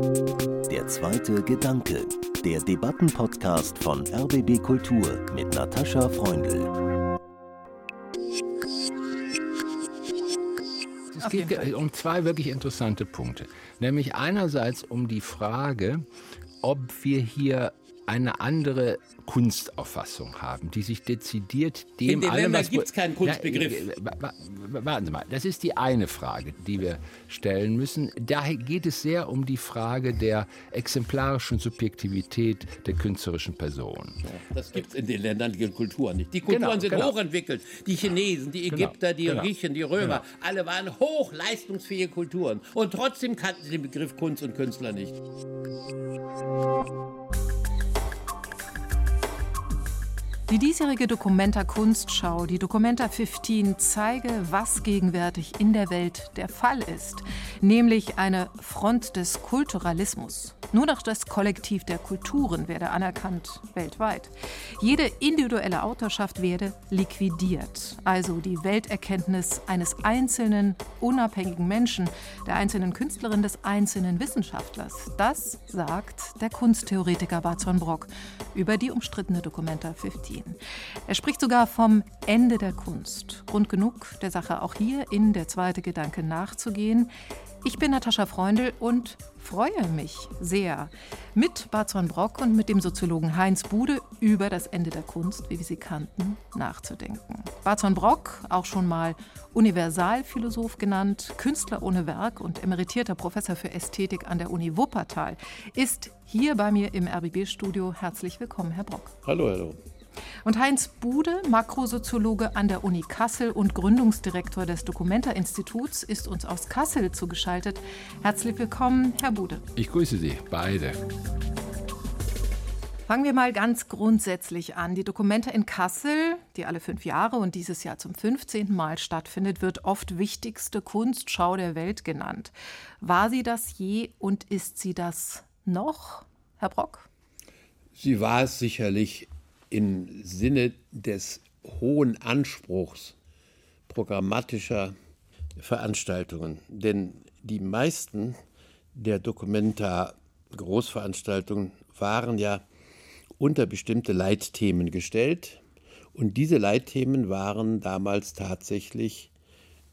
Der zweite Gedanke, der Debattenpodcast von RBB Kultur mit Natascha Freundl. Es geht um zwei wirklich interessante Punkte. Nämlich einerseits um die Frage, ob wir hier eine andere Kunstauffassung haben, die sich dezidiert dem In den allem, Ländern was- gibt es keinen Kunstbegriff. Wa- warten Sie mal, das ist die eine Frage, die wir stellen müssen. Daher geht es sehr um die Frage der exemplarischen Subjektivität der künstlerischen Person. Das gibt es in den Ländern die Kulturen nicht. Die Kulturen Genau, sind genau. hochentwickelt. Die Chinesen, die Genau, Ägypter, die genau. Griechen, die Römer, alle waren hochleistungsfähige Kulturen. Und trotzdem kannten sie den Begriff Kunst und Künstler nicht. Die diesjährige Documenta Kunstschau, die Documenta 15, zeige, was gegenwärtig in der Welt der Fall ist, nämlich eine Front des Kulturalismus. Nur noch das Kollektiv der Kulturen werde anerkannt weltweit. Jede individuelle Autorschaft werde liquidiert, also die Welterkenntnis eines einzelnen unabhängigen Menschen, der einzelnen Künstlerin, des einzelnen Wissenschaftlers. Das sagt der Kunsttheoretiker Barzon Brock über die umstrittene Documenta 15. Er spricht sogar vom Ende der Kunst. Grund genug, der Sache auch hier in der zweite Gedanke nachzugehen. Ich bin Natascha Freundl und freue mich sehr, mit Barzon Brock und mit dem Soziologen Heinz Bude über das Ende der Kunst, wie wir sie kannten, nachzudenken. Barzon Brock, auch schon mal Universalphilosoph genannt, Künstler ohne Werk und emeritierter Professor für Ästhetik an der Uni Wuppertal, ist hier bei mir im RBB-Studio. Herzlich willkommen, Herr Brock. Hallo, hallo. Und Heinz Bude, Makrosoziologe an der Uni Kassel und Gründungsdirektor des Documenta-Instituts, ist uns aus Kassel zugeschaltet. Herzlich willkommen, Herr Bude. Ich grüße Sie beide. Fangen wir mal ganz grundsätzlich an. Die Documenta in Kassel, die alle fünf Jahre und dieses Jahr zum 15. Mal stattfindet, wird oft wichtigste Kunstschau der Welt genannt. War sie das je und ist sie das noch, Herr Brock? Sie war es sicherlich im Sinne des hohen Anspruchs programmatischer Veranstaltungen. Denn die meisten der Dokumenta Großveranstaltungen waren ja unter bestimmte Leitthemen gestellt. Und diese Leitthemen waren damals tatsächlich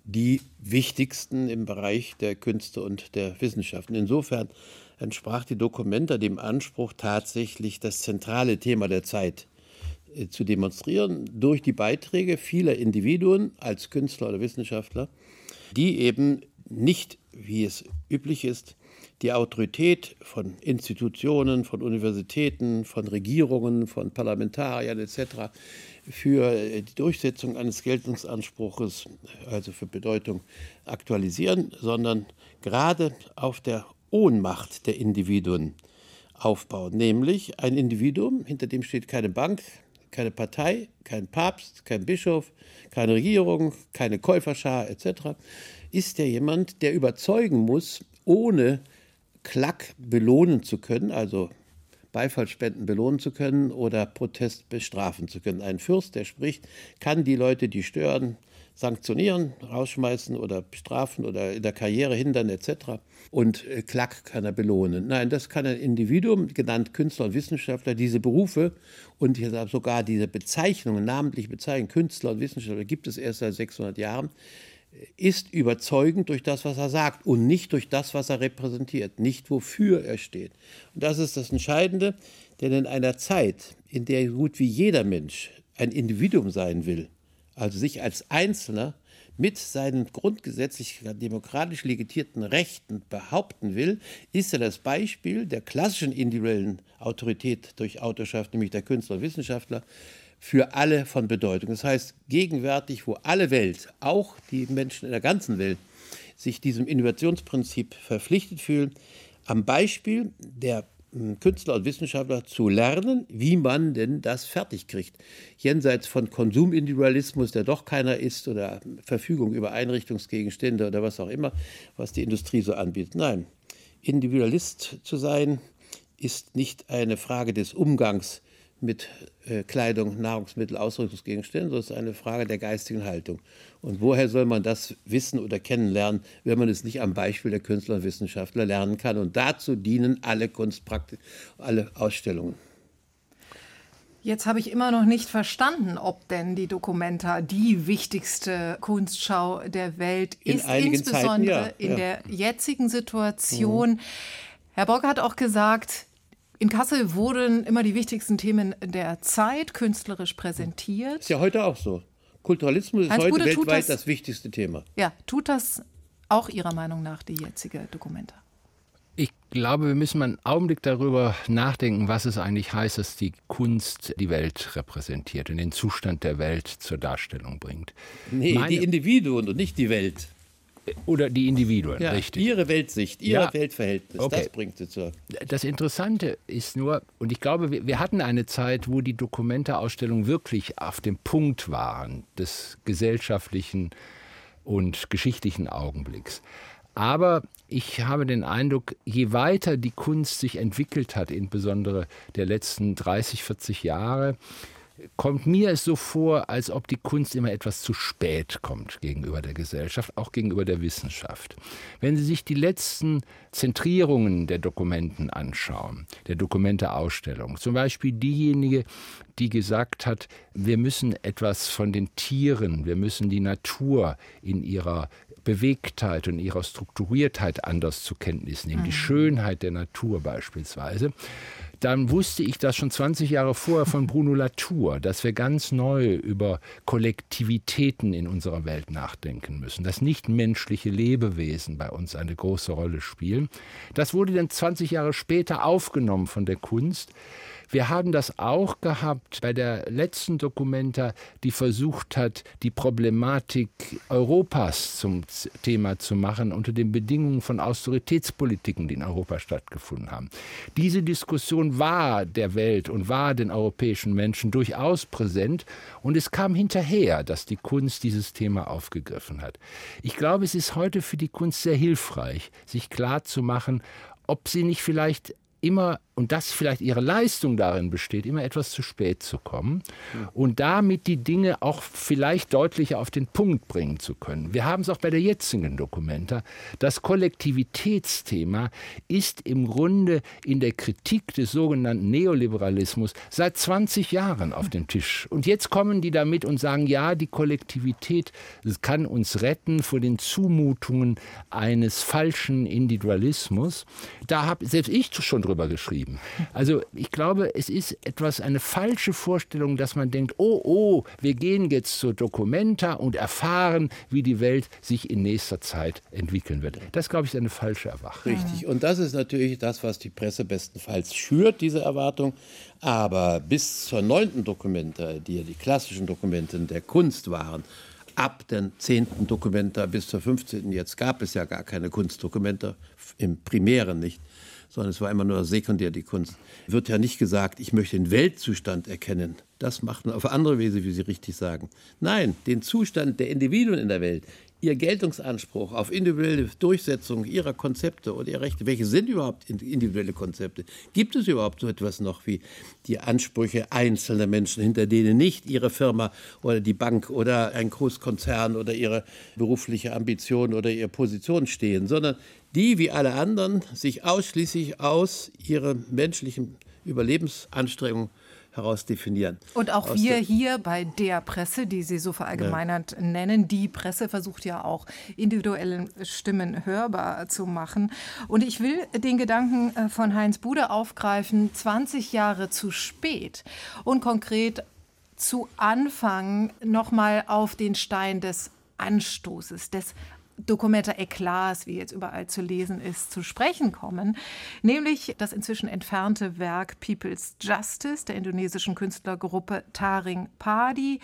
die wichtigsten im Bereich der Künste und der Wissenschaften. Insofern entsprach die Dokumenta dem Anspruch, tatsächlich das zentrale Thema der Zeit zu demonstrieren durch die Beiträge vieler Individuen als Künstler oder Wissenschaftler, die eben nicht, wie es üblich ist, die Autorität von Institutionen, von Universitäten, von Regierungen, von Parlamentariern etc. für die Durchsetzung eines Geltungsanspruches, also für Bedeutung, aktualisieren, sondern gerade auf der Ohnmacht der Individuen aufbauen. Nämlich ein Individuum, hinter dem steht keine Bank, keine Partei, kein Papst, kein Bischof, keine Regierung, keine Käuferschar etc., ist der jemand, der überzeugen muss, ohne Klack belohnen zu können, also Beifallspenden belohnen zu können oder Protest bestrafen zu können. Ein Fürst, der spricht, kann die Leute, die stören, sanktionieren, rausschmeißen oder bestrafen oder in der Karriere hindern etc. Und äh, Klack kann er belohnen. Nein, das kann ein Individuum, genannt Künstler und Wissenschaftler, diese Berufe und sogar diese Bezeichnungen, namentlich Bezeichnungen, Künstler und Wissenschaftler, gibt es erst seit 600 Jahren, ist überzeugend durch das, was er sagt und nicht durch das, was er repräsentiert, nicht wofür er steht. Und das ist das Entscheidende, denn in einer Zeit, in der gut wie jeder Mensch ein Individuum sein will, also sich als Einzelner mit seinen grundgesetzlich demokratisch legitierten Rechten behaupten will, ist er das Beispiel der klassischen individuellen Autorität durch Autorschaft, nämlich der Künstler und Wissenschaftler, für alle von Bedeutung. Das heißt, gegenwärtig, wo alle Welt, auch die Menschen in der ganzen Welt, sich diesem Innovationsprinzip verpflichtet fühlen, am Beispiel der Künstler und Wissenschaftler zu lernen, wie man denn das fertig kriegt. Jenseits von Konsumindividualismus, der doch keiner ist, oder Verfügung über Einrichtungsgegenstände oder was auch immer, was die Industrie so anbietet. Nein, Individualist zu sein, ist nicht eine Frage des Umgangs mit äh, Kleidung, Nahrungsmittel, Ausrüstungsgegenständen, sondern es ist eine Frage der geistigen Haltung. Und woher soll man das wissen oder kennenlernen, wenn man es nicht am Beispiel der Künstler und Wissenschaftler lernen kann? Und dazu dienen alle Kunstpraktiken, alle Ausstellungen. Jetzt habe ich immer noch nicht verstanden, ob denn die Documenta die wichtigste Kunstschau der Welt in ist, insbesondere Zeiten, ja, in ja. der jetzigen Situation. Mhm. Herr Bock hat auch gesagt, in Kassel wurden immer die wichtigsten Themen der Zeit künstlerisch präsentiert. Ist ja heute auch so. Kulturalismus ist Heinz heute Bude, weltweit das, das, wichtigste Thema. Ja, tut das auch Ihrer Meinung nach die jetzige Dokumenta? Ich glaube, wir müssen mal einen Augenblick darüber nachdenken, was es eigentlich heißt, dass die Kunst die Welt repräsentiert und den Zustand der Welt zur Darstellung bringt. Nee, Meine, die Individuen und nicht die Welt. Oder die Individuen, ja, richtig. Ihre Weltsicht, Ihr ja. Weltverhältnis, okay. das bringt sie zur. Das Interessante ist nur, und ich glaube, wir, wir hatten eine Zeit, wo die Dokumente-Ausstellungen wirklich auf dem Punkt waren des gesellschaftlichen und geschichtlichen Augenblicks. Aber ich habe den Eindruck, je weiter die Kunst sich entwickelt hat, insbesondere der letzten 30, 40 Jahre, kommt mir es so vor, als ob die Kunst immer etwas zu spät kommt gegenüber der Gesellschaft, auch gegenüber der Wissenschaft. Wenn Sie sich die letzten Zentrierungen der Dokumenten anschauen, der Dokumenteausstellung, zum Beispiel diejenige, die gesagt hat, wir müssen etwas von den Tieren, wir müssen die Natur in ihrer Bewegtheit und ihrer Strukturiertheit anders zur Kenntnis nehmen, die mhm. Schönheit der Natur beispielsweise, dann wusste ich das schon 20 Jahre vorher von Bruno Latour, dass wir ganz neu über Kollektivitäten in unserer Welt nachdenken müssen, dass nicht menschliche Lebewesen bei uns eine große Rolle spielen. Das wurde dann 20 Jahre später aufgenommen von der Kunst. Wir haben das auch gehabt bei der letzten Dokumenta, die versucht hat, die Problematik Europas zum Thema zu machen unter den Bedingungen von Austeritätspolitiken, die in Europa stattgefunden haben. Diese Diskussion war der Welt und war den europäischen Menschen durchaus präsent und es kam hinterher, dass die Kunst dieses Thema aufgegriffen hat. Ich glaube, es ist heute für die Kunst sehr hilfreich, sich klar zu machen, ob sie nicht vielleicht immer und das vielleicht ihre Leistung darin besteht, immer etwas zu spät zu kommen und damit die Dinge auch vielleicht deutlicher auf den Punkt bringen zu können. Wir haben es auch bei der jetzigen Dokumenta. Das Kollektivitätsthema ist im Grunde in der Kritik des sogenannten Neoliberalismus seit 20 Jahren auf dem Tisch. Und jetzt kommen die damit und sagen, ja, die Kollektivität kann uns retten vor den Zumutungen eines falschen Individualismus. Da habe selbst ich schon drüber geschrieben geblieben. Also ich glaube, es ist etwas eine falsche Vorstellung, dass man denkt, oh, oh, wir gehen jetzt zur Documenta und erfahren, wie die Welt sich in nächster Zeit entwickeln wird. Das, glaube ich, ist eine falsche Erwartung. Richtig. Und das ist natürlich das, was die Presse bestenfalls schürt, diese Erwartung. Aber bis zur neunten Documenta, die ja die klassischen Dokumente der Kunst waren, ab dem zehnten Dokumenta bis zur 15. Jetzt gab es ja gar keine Kunstdokumente, im Primären nicht sondern es war immer nur sekundär die Kunst. Wird ja nicht gesagt, ich möchte den Weltzustand erkennen. Das macht man auf andere Weise, wie Sie richtig sagen. Nein, den Zustand der Individuen in der Welt, ihr Geltungsanspruch auf individuelle Durchsetzung ihrer Konzepte oder ihrer Rechte. Welche sind überhaupt individuelle Konzepte? Gibt es überhaupt so etwas noch wie die Ansprüche einzelner Menschen, hinter denen nicht ihre Firma oder die Bank oder ein Großkonzern oder ihre berufliche Ambition oder ihre Position stehen, sondern die wie alle anderen sich ausschließlich aus ihren menschlichen Überlebensanstrengungen heraus definieren. Und auch wir hier bei der Presse, die Sie so verallgemeinert ja. nennen, die Presse versucht ja auch individuelle Stimmen hörbar zu machen. Und ich will den Gedanken äh, von Heinz Bude aufgreifen, 20 Jahre zu spät und konkret zu Anfang nochmal auf den Stein des Anstoßes, des Dokumenta Eklas, wie jetzt überall zu lesen ist, zu sprechen kommen, nämlich das inzwischen entfernte Werk People's Justice der indonesischen Künstlergruppe Taring Padi.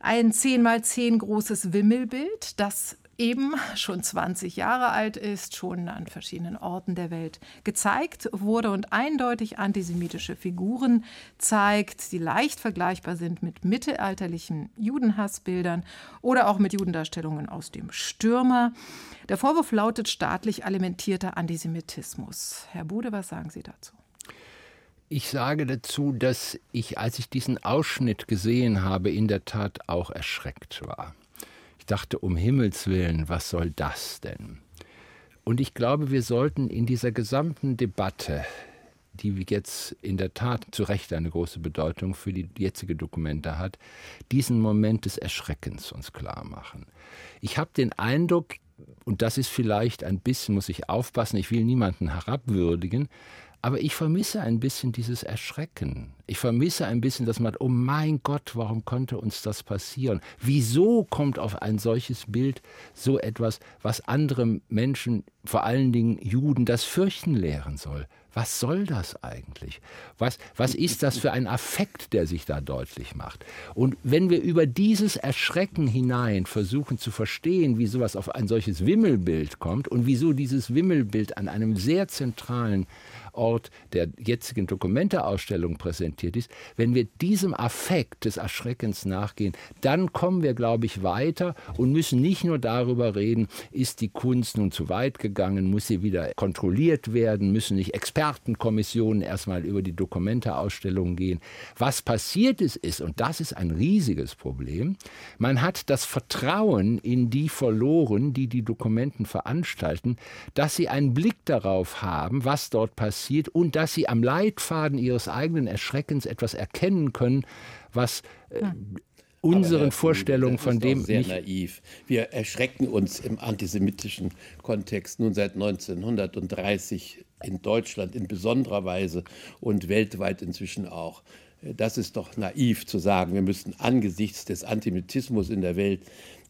Ein 10 mal 10 großes Wimmelbild, das eben schon 20 Jahre alt ist, schon an verschiedenen Orten der Welt gezeigt wurde und eindeutig antisemitische Figuren zeigt, die leicht vergleichbar sind mit mittelalterlichen Judenhassbildern oder auch mit Judendarstellungen aus dem Stürmer. Der Vorwurf lautet staatlich alimentierter Antisemitismus. Herr Bude, was sagen Sie dazu? Ich sage dazu, dass ich, als ich diesen Ausschnitt gesehen habe, in der Tat auch erschreckt war. Ich dachte, um Himmels willen, was soll das denn? Und ich glaube, wir sollten in dieser gesamten Debatte, die jetzt in der Tat zu Recht eine große Bedeutung für die jetzige Dokumente hat, diesen Moment des Erschreckens uns klar machen. Ich habe den Eindruck, und das ist vielleicht ein bisschen, muss ich aufpassen, ich will niemanden herabwürdigen, aber ich vermisse ein bisschen dieses Erschrecken. Ich vermisse ein bisschen, dass man, oh mein Gott, warum konnte uns das passieren? Wieso kommt auf ein solches Bild so etwas, was andere Menschen, vor allen Dingen Juden, das Fürchten lehren soll? Was soll das eigentlich? Was, was ist das für ein Affekt, der sich da deutlich macht? Und wenn wir über dieses Erschrecken hinein versuchen zu verstehen, wie sowas auf ein solches Wimmelbild kommt und wieso dieses Wimmelbild an einem sehr zentralen Ort der jetzigen Dokumenteausstellung präsentiert ist, wenn wir diesem Affekt des Erschreckens nachgehen, dann kommen wir, glaube ich, weiter und müssen nicht nur darüber reden, ist die Kunst nun zu weit gegangen, muss sie wieder kontrolliert werden, müssen nicht Expertenkommissionen erstmal über die Dokumenteausstellung gehen. Was passiert ist, ist, und das ist ein riesiges Problem, man hat das Vertrauen in die verloren, die die Dokumenten veranstalten, dass sie einen Blick darauf haben, was dort passiert passiert und dass sie am Leitfaden ihres eigenen Erschreckens etwas erkennen können, was äh, unseren Aber, Vorstellungen von dem sehr nicht naiv. Wir erschrecken uns im antisemitischen Kontext nun seit 1930 in Deutschland in besonderer Weise und weltweit inzwischen auch. Das ist doch naiv zu sagen, wir müssen angesichts des Antisemitismus in der Welt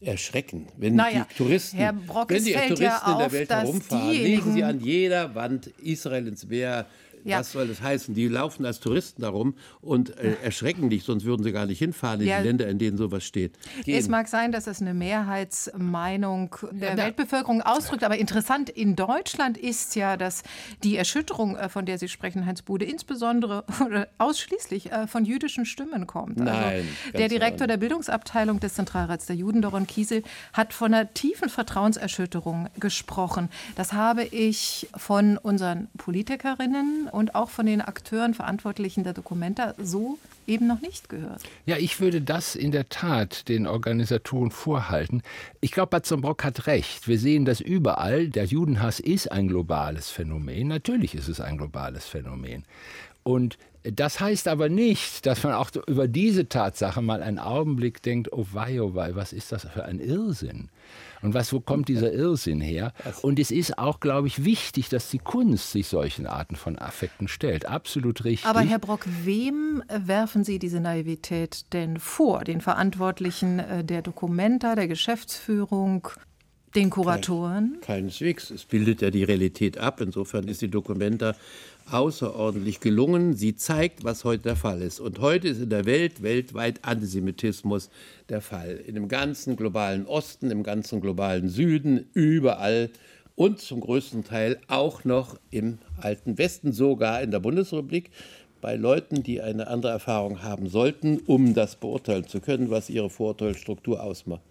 erschrecken. Wenn naja, die Touristen, wenn die Touristen ja in der Welt herumfahren, legen sie an jeder Wand Israel ins Meer, ja. Was soll das heißen? Die laufen als Touristen darum und äh, erschrecken dich, sonst würden sie gar nicht hinfahren in ja. die Länder, in denen sowas steht. Gehen. Es mag sein, dass es eine Mehrheitsmeinung der ja, Weltbevölkerung ausdrückt, aber interessant in Deutschland ist ja, dass die Erschütterung, äh, von der Sie sprechen, Heinz Bude, insbesondere oder ausschließlich äh, von jüdischen Stimmen kommt. Also Nein, der Direktor der Bildungsabteilung des Zentralrats der Juden, Doron Kiesel, hat von einer tiefen Vertrauenserschütterung gesprochen. Das habe ich von unseren Politikerinnen und auch von den Akteuren, Verantwortlichen der Dokumenta so eben noch nicht gehört. Ja, ich würde das in der Tat den Organisatoren vorhalten. Ich glaube, Batzenbrock hat recht. Wir sehen das überall. Der Judenhass ist ein globales Phänomen. Natürlich ist es ein globales Phänomen. Und das heißt aber nicht, dass man auch über diese Tatsache mal einen Augenblick denkt, oh wei, oh wei, was ist das für ein Irrsinn? Und was, wo kommt dieser Irrsinn her? Und es ist auch, glaube ich, wichtig, dass die Kunst sich solchen Arten von Affekten stellt. Absolut richtig. Aber Herr Brock, wem werfen Sie diese Naivität denn vor? Den Verantwortlichen äh, der Dokumenta, der Geschäftsführung? Den Kuratoren? Kein, keineswegs. Es bildet ja die Realität ab. Insofern ist die Dokumenta außerordentlich gelungen. Sie zeigt, was heute der Fall ist. Und heute ist in der Welt weltweit Antisemitismus der Fall. In dem ganzen globalen Osten, im ganzen globalen Süden, überall und zum größten Teil auch noch im alten Westen, sogar in der Bundesrepublik, bei Leuten, die eine andere Erfahrung haben sollten, um das beurteilen zu können, was ihre Vorurteilsstruktur ausmacht.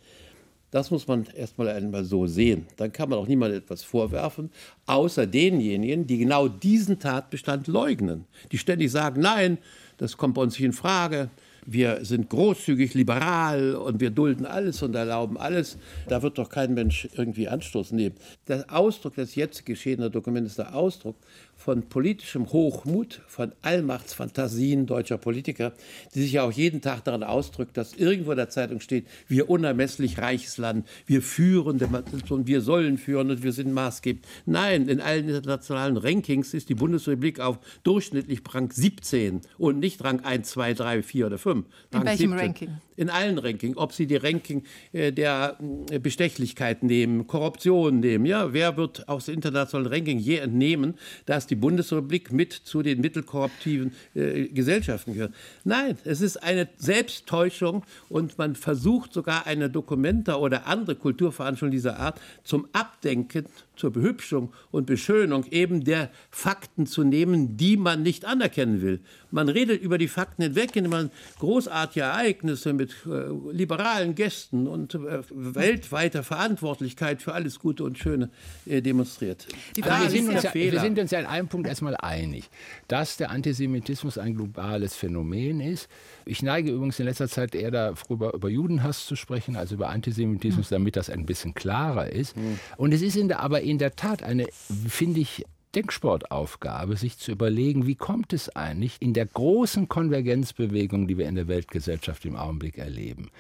Das muss man erstmal einmal so sehen. Dann kann man auch niemandem etwas vorwerfen, außer denjenigen, die genau diesen Tatbestand leugnen. Die ständig sagen, nein, das kommt bei uns nicht in Frage wir sind großzügig liberal und wir dulden alles und erlauben alles. Da wird doch kein Mensch irgendwie Anstoß nehmen. Der Ausdruck des jetzt geschehenen Dokuments ist der Ausdruck von politischem Hochmut, von Allmachtsfantasien deutscher Politiker, die sich ja auch jeden Tag daran ausdrückt, dass irgendwo in der Zeitung steht, wir unermesslich reiches Land, wir führen und wir sollen führen und wir sind maßgebend. Nein, in allen internationalen Rankings ist die Bundesrepublik auf durchschnittlich Rang 17 und nicht Rang 1, 2, 3, 4 oder 5. In welchem 17. Ranking? In allen Rankings. Ob Sie die Ranking äh, der äh, Bestechlichkeit nehmen, Korruption nehmen. Ja, wer wird aus internationalen Ranking je entnehmen, dass die Bundesrepublik mit zu den mittelkorruptiven äh, Gesellschaften gehört? Nein, es ist eine Selbsttäuschung und man versucht sogar eine Dokumenta oder andere Kulturveranstaltungen dieser Art zum Abdenken zur Behübschung und Beschönung eben der Fakten zu nehmen, die man nicht anerkennen will. Man redet über die Fakten hinweg, indem man großartige Ereignisse mit äh, liberalen Gästen und äh, weltweiter Verantwortlichkeit für alles Gute und Schöne äh, demonstriert. Also wir, sind uns ja, wir sind uns ja in einem Punkt erstmal einig, dass der Antisemitismus ein globales Phänomen ist. Ich neige übrigens in letzter Zeit eher darüber, über Judenhass zu sprechen, als über Antisemitismus, hm. damit das ein bisschen klarer ist. Hm. Und es ist in der, aber in der Tat eine, finde ich, Denksportaufgabe, sich zu überlegen, wie kommt es eigentlich in der großen Konvergenzbewegung, die wir in der Weltgesellschaft im Augenblick erleben,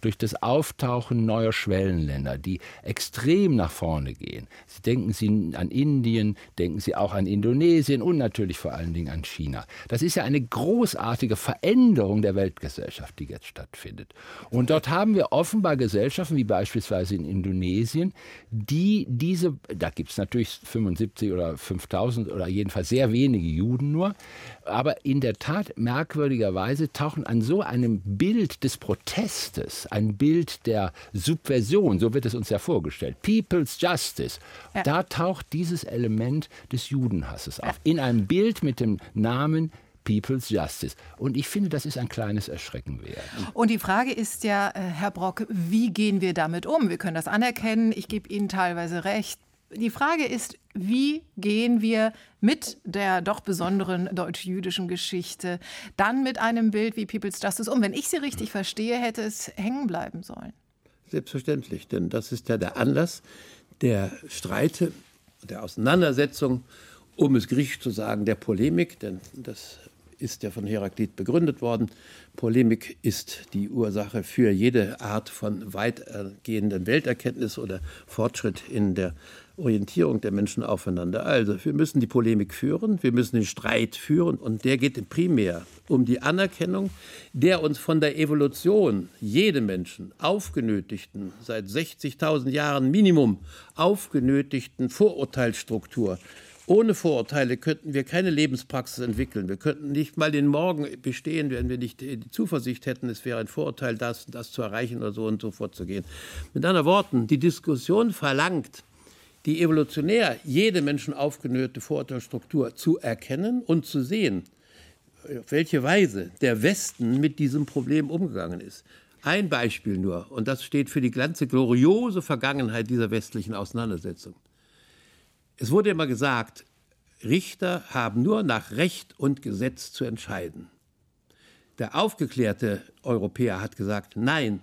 durch das Auftauchen neuer Schwellenländer, die extrem nach vorne gehen. Sie denken Sie an Indien, denken Sie auch an Indonesien und natürlich vor allen Dingen an China. Das ist ja eine großartige Veränderung der Weltgesellschaft, die jetzt stattfindet. Und dort haben wir offenbar Gesellschaften, wie beispielsweise in Indonesien, die diese, da gibt es natürlich 75 oder 5000 oder jedenfalls sehr wenige Juden nur, aber in der Tat merkwürdigerweise tauchen an so einem Bild des Protestes, ein Bild der Subversion, so wird es uns ja vorgestellt, People's Justice, ja. da taucht dieses Element des Judenhasses auf. In einem Bild mit dem Namen People's Justice. Und ich finde, das ist ein kleines Erschrecken wert. Und die Frage ist ja, äh, Herr Brock, wie gehen wir damit um? Wir können das anerkennen. Ich gebe Ihnen teilweise recht. Die Frage ist, wie gehen wir mit der doch besonderen deutsch-jüdischen Geschichte dann mit einem Bild wie People's Justice um? Wenn ich Sie richtig verstehe, hätte es hängen bleiben sollen. Selbstverständlich, denn das ist ja der Anlass der Streite, der Auseinandersetzung, um es griechisch zu sagen, der Polemik, denn das ist ja von Heraklit begründet worden. Polemik ist die Ursache für jede Art von weitergehenden Welterkenntnis oder Fortschritt in der Orientierung der Menschen aufeinander. Also, wir müssen die Polemik führen, wir müssen den Streit führen und der geht primär um die Anerkennung der uns von der Evolution jedem Menschen aufgenötigten, seit 60.000 Jahren Minimum aufgenötigten Vorurteilsstruktur ohne Vorurteile könnten wir keine Lebenspraxis entwickeln. Wir könnten nicht mal den Morgen bestehen, wenn wir nicht die Zuversicht hätten, es wäre ein Vorurteil, das das zu erreichen oder so und so vorzugehen. Mit anderen Worten, die Diskussion verlangt, die evolutionär jede Menschen aufgenötigte Vorurteilsstruktur zu erkennen und zu sehen, auf welche Weise der Westen mit diesem Problem umgegangen ist. Ein Beispiel nur, und das steht für die ganze gloriose Vergangenheit dieser westlichen Auseinandersetzung. Es wurde immer gesagt, Richter haben nur nach Recht und Gesetz zu entscheiden. Der aufgeklärte Europäer hat gesagt, nein,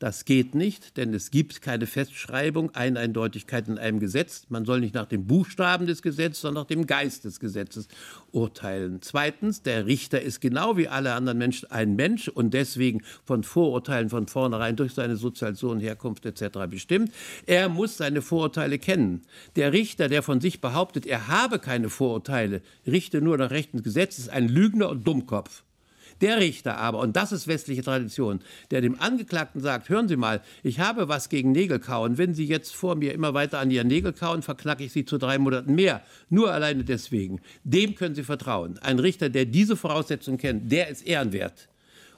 das geht nicht, denn es gibt keine Festschreibung, Eindeutigkeit in einem Gesetz. Man soll nicht nach dem Buchstaben des Gesetzes, sondern nach dem Geist des Gesetzes urteilen. Zweitens, der Richter ist genau wie alle anderen Menschen ein Mensch und deswegen von Vorurteilen von vornherein durch seine Sozialisation, Herkunft etc. bestimmt. Er muss seine Vorurteile kennen. Der Richter, der von sich behauptet, er habe keine Vorurteile, richte nur nach rechten Gesetz, ist ein Lügner und Dummkopf. Der Richter aber, und das ist westliche Tradition, der dem Angeklagten sagt, hören Sie mal, ich habe was gegen Nägelkauen. Wenn Sie jetzt vor mir immer weiter an Ihren Nägel kauen, verknacke ich Sie zu drei Monaten mehr. Nur alleine deswegen. Dem können Sie vertrauen. Ein Richter, der diese Voraussetzungen kennt, der ist ehrenwert.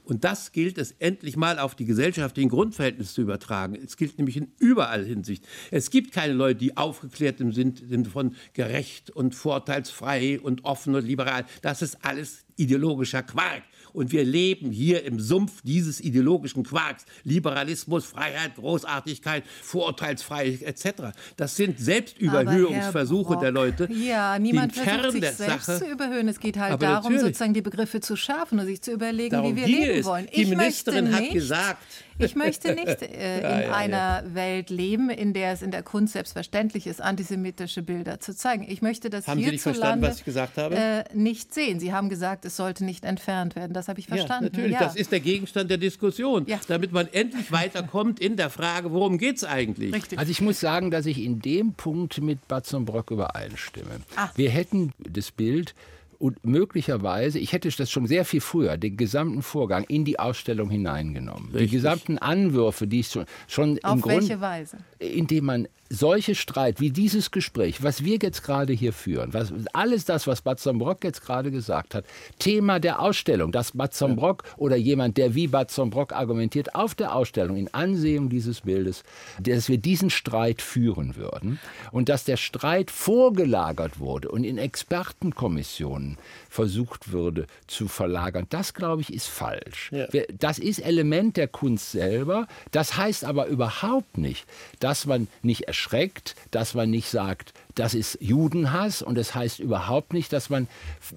Und das gilt es endlich mal auf die gesellschaftlichen Grundverhältnisse zu übertragen. Es gilt nämlich in überall Hinsicht. Es gibt keine Leute, die aufgeklärt sind, sind von gerecht und vorteilsfrei und offen und liberal. Das ist alles ideologischer Quark. Und wir leben hier im Sumpf dieses ideologischen Quarks. Liberalismus, Freiheit, Großartigkeit, Vorurteilsfreiheit etc. Das sind Selbstüberhöhungsversuche der Leute. Ja, niemand versucht sich selbst Sache. zu überhöhen. Es geht halt darum, natürlich. sozusagen die Begriffe zu schärfen und sich zu überlegen, darum wie wir leben es. wollen. Die ich Ministerin hat gesagt, ich möchte nicht äh, ja, in ja, einer ja. Welt leben, in der es in der Kunst selbstverständlich ist, antisemitische Bilder zu zeigen. Ich möchte das haben Sie nicht verstanden, was ich gesagt habe? Äh, nicht sehen. Sie haben gesagt, es sollte nicht entfernt werden. Das habe ich verstanden. natürlich, das ist der Gegenstand der Diskussion, damit man endlich weiterkommt in der Frage, worum geht es eigentlich? Richtig. Also ich muss sagen, dass ich in dem Punkt mit Batzenbrock übereinstimme. Ah. Wir hätten das Bild und möglicherweise, ich hätte das schon sehr viel früher, den gesamten Vorgang in die Ausstellung hineingenommen. Richtig. Die gesamten Anwürfe, die ich schon, schon Auf im Grund... Auf welche Weise? Indem man solche Streit wie dieses Gespräch, was wir jetzt gerade hier führen, was, alles das, was Bad Brock jetzt gerade gesagt hat, Thema der Ausstellung, dass Bad Brock ja. oder jemand, der wie Bad Brock argumentiert, auf der Ausstellung in Ansehung dieses Bildes, dass wir diesen Streit führen würden und dass der Streit vorgelagert wurde und in Expertenkommissionen Versucht würde zu verlagern. Das, glaube ich, ist falsch. Ja. Das ist Element der Kunst selber. Das heißt aber überhaupt nicht, dass man nicht erschreckt, dass man nicht sagt, das ist Judenhass und das heißt überhaupt nicht, dass man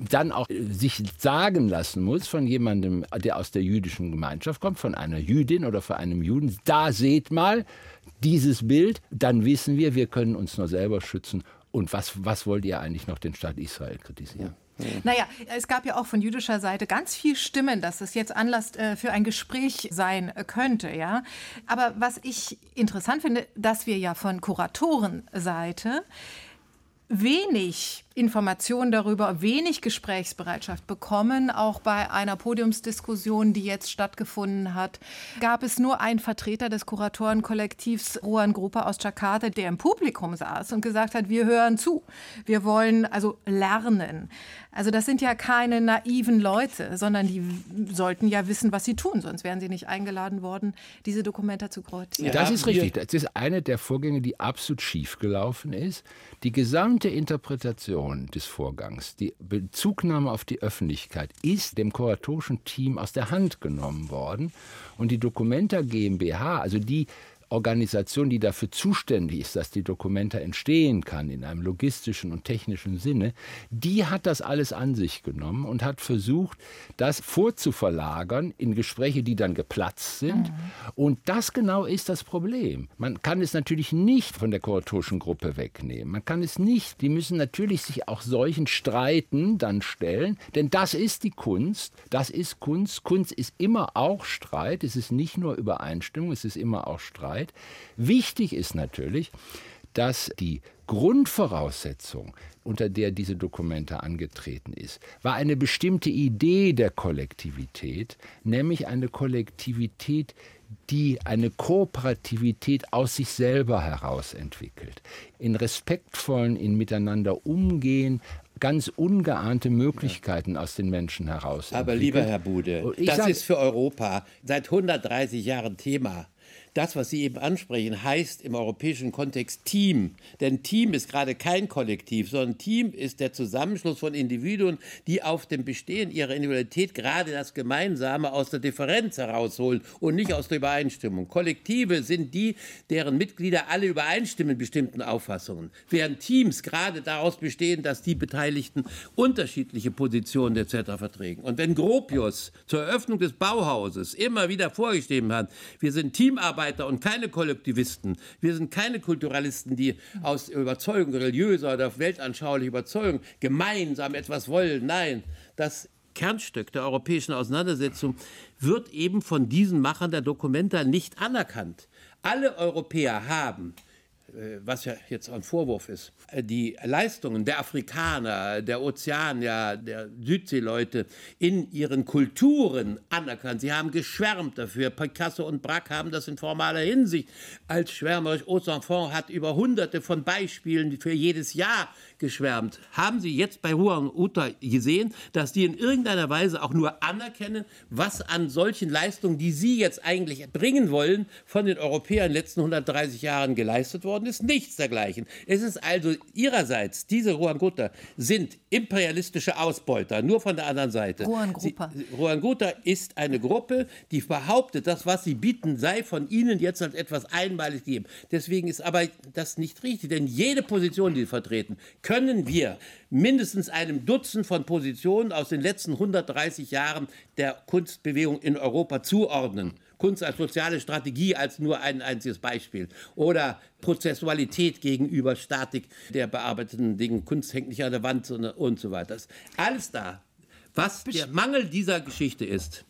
dann auch sich sagen lassen muss von jemandem, der aus der jüdischen Gemeinschaft kommt, von einer Jüdin oder von einem Juden, da seht mal dieses Bild, dann wissen wir, wir können uns nur selber schützen. Und was, was wollt ihr eigentlich noch den Staat Israel kritisieren? Naja, es gab ja auch von jüdischer Seite ganz viel Stimmen, dass es jetzt Anlass äh, für ein Gespräch sein könnte, ja. Aber was ich interessant finde, dass wir ja von Kuratorenseite wenig Informationen darüber, wenig Gesprächsbereitschaft bekommen. Auch bei einer Podiumsdiskussion, die jetzt stattgefunden hat, gab es nur einen Vertreter des Kuratorenkollektivs Ruan Gruppe aus Jakarta, der im Publikum saß und gesagt hat, wir hören zu. Wir wollen also lernen. Also das sind ja keine naiven Leute, sondern die sollten ja wissen, was sie tun, sonst wären sie nicht eingeladen worden, diese Dokumente zu kuratieren. Das ist richtig. Das ist eine der Vorgänge, die absolut schief gelaufen ist. Die gesamte Interpretation des Vorgangs, die Bezugnahme auf die Öffentlichkeit ist dem kuratorischen Team aus der Hand genommen worden. Und die Documenta GmbH, also die Organisation, die dafür zuständig ist, dass die Dokumenta entstehen kann in einem logistischen und technischen Sinne, die hat das alles an sich genommen und hat versucht, das vorzuverlagern in Gespräche, die dann geplatzt sind. Mhm. Und das genau ist das Problem. Man kann es natürlich nicht von der kuratorischen Gruppe wegnehmen. Man kann es nicht. Die müssen natürlich sich auch solchen Streiten dann stellen, denn das ist die Kunst. Das ist Kunst. Kunst ist immer auch Streit. Es ist nicht nur Übereinstimmung, es ist immer auch Streit. Zeit. Wichtig ist natürlich, dass die Grundvoraussetzung, unter der diese Dokumente angetreten ist, war eine bestimmte Idee der Kollektivität, nämlich eine Kollektivität, die eine Kooperativität aus sich selber heraus entwickelt, in respektvollen, in miteinander umgehen, ganz ungeahnte Möglichkeiten aus den Menschen heraus. Aber lieber Herr Bude, das sag, ist für Europa seit 130 Jahren Thema das, was Sie eben ansprechen, heißt im europäischen Kontext Team. Denn Team ist gerade kein Kollektiv, sondern Team ist der Zusammenschluss von Individuen, die auf dem Bestehen ihrer Individualität gerade das Gemeinsame aus der Differenz herausholen und nicht aus der Übereinstimmung. Kollektive sind die, deren Mitglieder alle übereinstimmen in bestimmten Auffassungen, während Teams gerade daraus bestehen, dass die Beteiligten unterschiedliche Positionen etc. vertreten. Und wenn Gropius zur Eröffnung des Bauhauses immer wieder vorgeschrieben hat, wir sind Teamarbeiter, Mitarbeiter und keine Kollektivisten. Wir sind keine Kulturalisten, die aus Überzeugung, religiöser oder weltanschaulicher Überzeugung gemeinsam etwas wollen. Nein, das Kernstück der europäischen Auseinandersetzung wird eben von diesen Machern der Dokumenta nicht anerkannt. Alle Europäer haben was ja jetzt ein Vorwurf ist, äh, die Leistungen der Afrikaner, der Ozeanier, der Südseeleute in ihren Kulturen anerkannt. Sie haben geschwärmt dafür. Picasso und Braque haben das in formaler Hinsicht als schwärmerisch. Haute hat über hunderte von Beispielen für jedes Jahr geschwärmt. Haben Sie jetzt bei Huang Uta gesehen, dass die in irgendeiner Weise auch nur anerkennen, was an solchen Leistungen, die Sie jetzt eigentlich bringen wollen, von den Europäern in den letzten 130 Jahren geleistet worden ist nichts dergleichen. Es ist also ihrerseits, diese Ruangrutter sind imperialistische Ausbeuter, nur von der anderen Seite. Ruangrutter ist eine Gruppe, die behauptet, das, was sie bieten, sei von ihnen jetzt als etwas einmalig gegeben. Deswegen ist aber das nicht richtig, denn jede Position, die sie vertreten, können wir mindestens einem Dutzend von Positionen aus den letzten 130 Jahren der Kunstbewegung in Europa zuordnen. Kunst als soziale Strategie als nur ein einziges Beispiel. Oder Prozessualität gegenüber Statik der bearbeiteten Dinge. Kunst hängt nicht an der Wand und so weiter. alles da. Was der Mangel dieser Geschichte ist,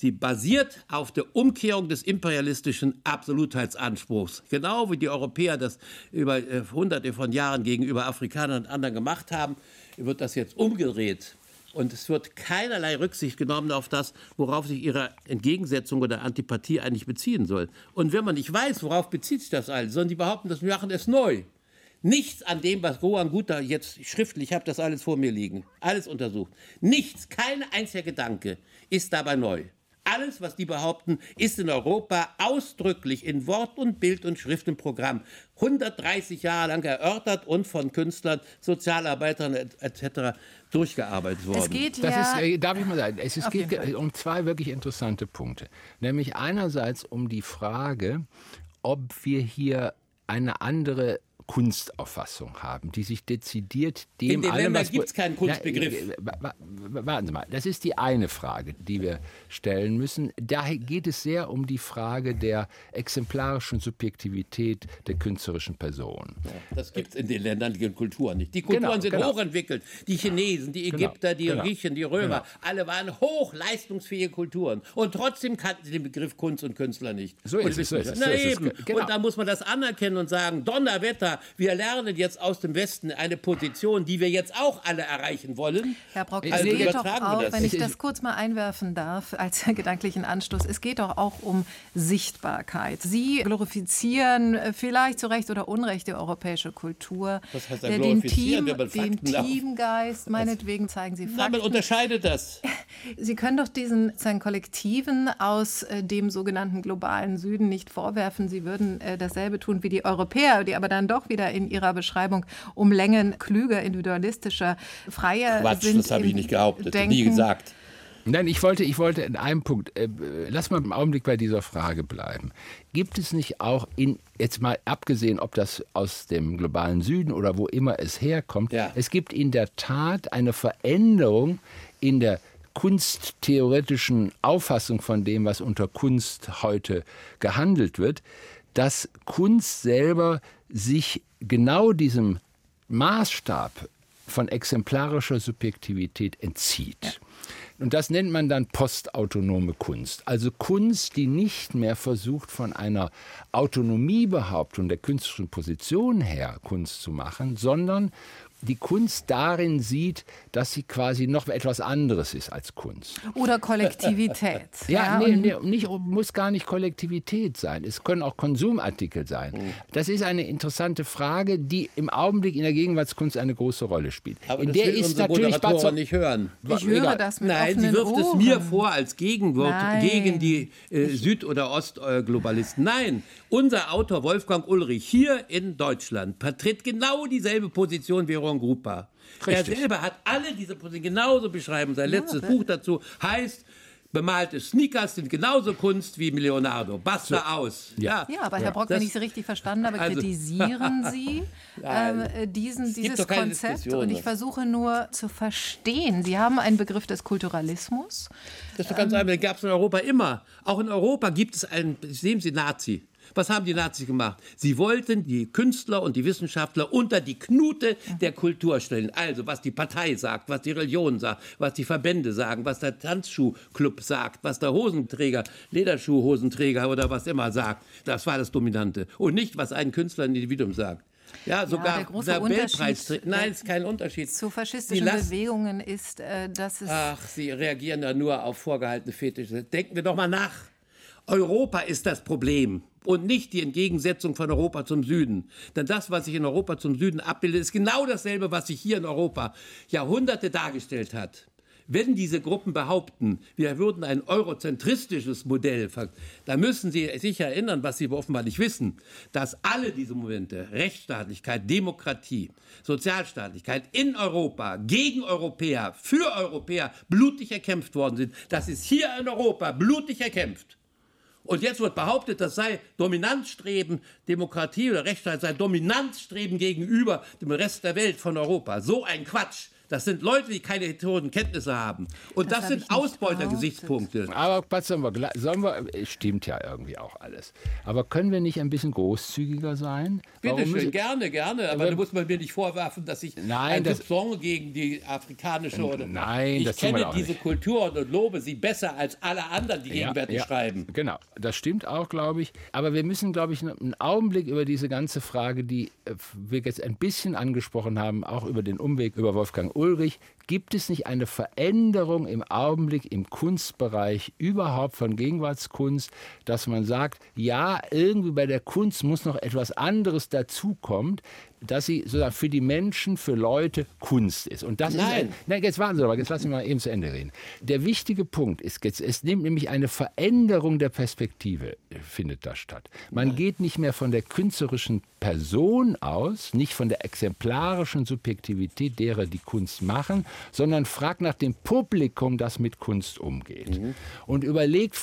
Sie basiert auf der Umkehrung des imperialistischen Absolutheitsanspruchs. Genau wie die Europäer das über äh, hunderte von Jahren gegenüber Afrikanern und anderen gemacht haben, wird das jetzt umgedreht. Und es wird keinerlei Rücksicht genommen auf das, worauf sich ihre Entgegensetzung oder Antipathie eigentlich beziehen soll. Und wenn man nicht weiß, worauf bezieht sich das alles, sondern die behaupten, das machen es neu. Nichts an dem, was Rohan Guter jetzt schriftlich, ich habe das alles vor mir liegen, alles untersucht. Nichts, kein einziger Gedanke ist dabei neu. Alles, was die behaupten, ist in Europa ausdrücklich in Wort und Bild und Schrift im Programm 130 Jahre lang erörtert und von Künstlern, Sozialarbeitern etc. durchgearbeitet worden. Es geht Das ja, ist, äh, darf ich mal sagen, es, Auf geht Fall. um zwei wirklich interessante Punkte. Nämlich einerseits um die Frage, ob wir hier eine andere Kunstauffassung haben, die sich dezidiert dem In den allem, Ländern was- gibt's keinen Kunstbegriff. Ja, äh, wa- wa- warten Sie mal, das ist die eine Frage, die wir stellen müssen. Daher geht es sehr um die Frage der exemplarischen Subjektivität der künstlerischen Person. Das gibt es in den die Kulturen nicht. Die Kulturen Genau, sind genau. hochentwickelt. Die Chinesen, die Genau, Ägypter, die genau. Griechen, die Römer, alle waren hochleistungsfähige Kulturen. Und trotzdem kannten sie den Begriff Kunst und Künstler nicht. So ist es, so ist es, Na so ist es. eben. Genau. Und da muss man das anerkennen und sagen, Donnerwetter, wir lernen jetzt aus dem Westen eine Position, die wir jetzt auch alle erreichen wollen. Herr Brock, Also es geht doch auch, das. wenn ich das kurz mal einwerfen darf, als gedanklichen Anstoß, es geht doch auch um Sichtbarkeit. Sie glorifizieren äh, vielleicht zu Recht oder Unrecht die europäische Kultur, Was heißt da Äh, den, glorifizieren, Team, den Fakten laufen? Teamgeist, meinetwegen zeigen Sie Na, man Fakten. unterscheidet das. Sie können doch diesen seinen Kollektiven aus äh, dem sogenannten globalen Süden nicht vorwerfen. Sie würden äh, dasselbe tun wie die Europäer, die aber dann doch wieder in ihrer Beschreibung um Längen klüger, individualistischer, freier Quatsch, sind. das habe ich nicht behauptet, Denken. nie gesagt. Nein, ich wollte, ich wollte in einem Punkt, äh, lass mal im Augenblick bei dieser Frage bleiben. Gibt es nicht auch in, jetzt mal abgesehen, ob das aus dem globalen Süden oder wo immer es herkommt, Ja. es gibt in der Tat eine Veränderung in der kunsttheoretischen Auffassung von dem, was unter Kunst heute gehandelt wird, dass Kunst selber sich genau diesem Maßstab von exemplarischer Subjektivität entzieht. Und das nennt man dann postautonome Kunst. Also Kunst, die nicht mehr versucht, von einer Autonomiebehauptung der künstlerischen Position her Kunst zu machen, sondern die Kunst darin sieht, dass sie quasi noch etwas anderes ist als Kunst. Oder Kollektivität. Ja, nee, und nee, nicht, muss gar nicht Kollektivität sein. Es können auch Konsumartikel sein. Das ist eine interessante Frage, die im Augenblick in der Gegenwartskunst eine große Rolle spielt. Aber in das der will ist natürlich Barzo- nicht hören. ich höre egal. das mit Nein, sie wirft es Ohren. mir vor als Gegenwort Nein. gegen die äh, Süd- oder Ostglobalisten. Nein, unser Autor Wolfgang Ulrich hier in Deutschland vertritt genau dieselbe Position wie Ron Grupa. Er Richtig. selber hat alle diese Positionen genauso beschreiben. Sein letztes Buch dazu heißt Bemalte Sneakers sind genauso Kunst wie Leonardo. Basta aus. Ja. Ja, aber Herr Brock, Das- wenn ich Sie richtig verstanden habe, Also- kritisieren Sie ähm, äh, diesen, dieses Konzept Diskussion. und ich versuche nur zu verstehen. Sie haben einen Begriff des Kulturalismus. Das ist doch ganz einfach. Den gab es in Europa immer. Auch in Europa gibt es einen, sehen Sie, Nazi. Was haben die Nazis gemacht? Sie wollten die Künstler und die Wissenschaftler unter die Knute der Kultur stellen. Also, was die Partei sagt, was die Religion sagt, was die Verbände sagen, was der Tanzschuhclub sagt, was der Hosenträger, Lederschuhhosenträger oder was immer sagt. Das war das Dominante. Und nicht, was ein Künstler, ein Individuum sagt. Ja, sogar der große Nobelpreisträger. Nein, ist kein Unterschied. Zu faschistischen Bewegungen ist, äh, dass es Ach, Sie reagieren ja nur auf vorgehaltene Fetische. Denken wir doch mal nach. Europa ist das Problem und nicht die Entgegensetzung von Europa zum Süden. Denn das, was sich in Europa zum Süden abbildet, ist genau dasselbe, was sich hier in Europa Jahrhunderte dargestellt hat. Wenn diese Gruppen behaupten, wir würden ein eurozentristisches Modell, dann müssen Sie sich erinnern, was Sie offenbar nicht wissen, dass alle diese Momente, Rechtsstaatlichkeit, Demokratie, Sozialstaatlichkeit in Europa, gegen Europäer, für Europäer blutig erkämpft worden sind. Das ist hier in Europa blutig erkämpft. Und jetzt wird behauptet, das sei Dominanzstreben, Demokratie oder Rechtsstaat sei Dominanzstreben gegenüber dem Rest der Welt von Europa. So ein Quatsch. Das sind Leute, die keine historischen Kenntnisse haben. Und Das das, sind Ausbeutergesichtspunkte. Aber was sollen wir, sollen wir, stimmt ja irgendwie auch alles. Aber können wir nicht ein bisschen großzügiger sein? Bitte Warum schön, müssen- gerne, gerne. Aber da muss man mir nicht vorwerfen, dass ich Nein, ein das- Soupçon gegen die afrikanische oder. Nein, ich das tun wir kenne auch diese nicht. Kultur und lobe sie besser als alle anderen, die gegenwärtig schreiben. Genau, das stimmt auch, glaube ich. Aber wir müssen, glaube ich, einen Augenblick über diese ganze Frage, die äh, wir jetzt ein bisschen angesprochen haben, auch über den Umweg über Wolfgang Ulrich. Gibt es nicht eine Veränderung im Augenblick im Kunstbereich überhaupt von Gegenwartskunst, dass man sagt, ja, irgendwie bei der Kunst muss noch etwas anderes dazukommen, dass sie sozusagen für die Menschen, für Leute Kunst ist. Und das Nein. ist. Nein, jetzt warten Sie aber, jetzt lassen Sie mal eben zu Ende reden. Der wichtige Punkt ist, jetzt, es nimmt nämlich eine Veränderung der Perspektive, äh, findet da statt. Man geht nicht mehr von der künstlerischen Person aus, nicht von der exemplarischen Subjektivität derer, die Kunst machen, sondern fragt nach dem Publikum, das mit Kunst umgeht. Und überlegt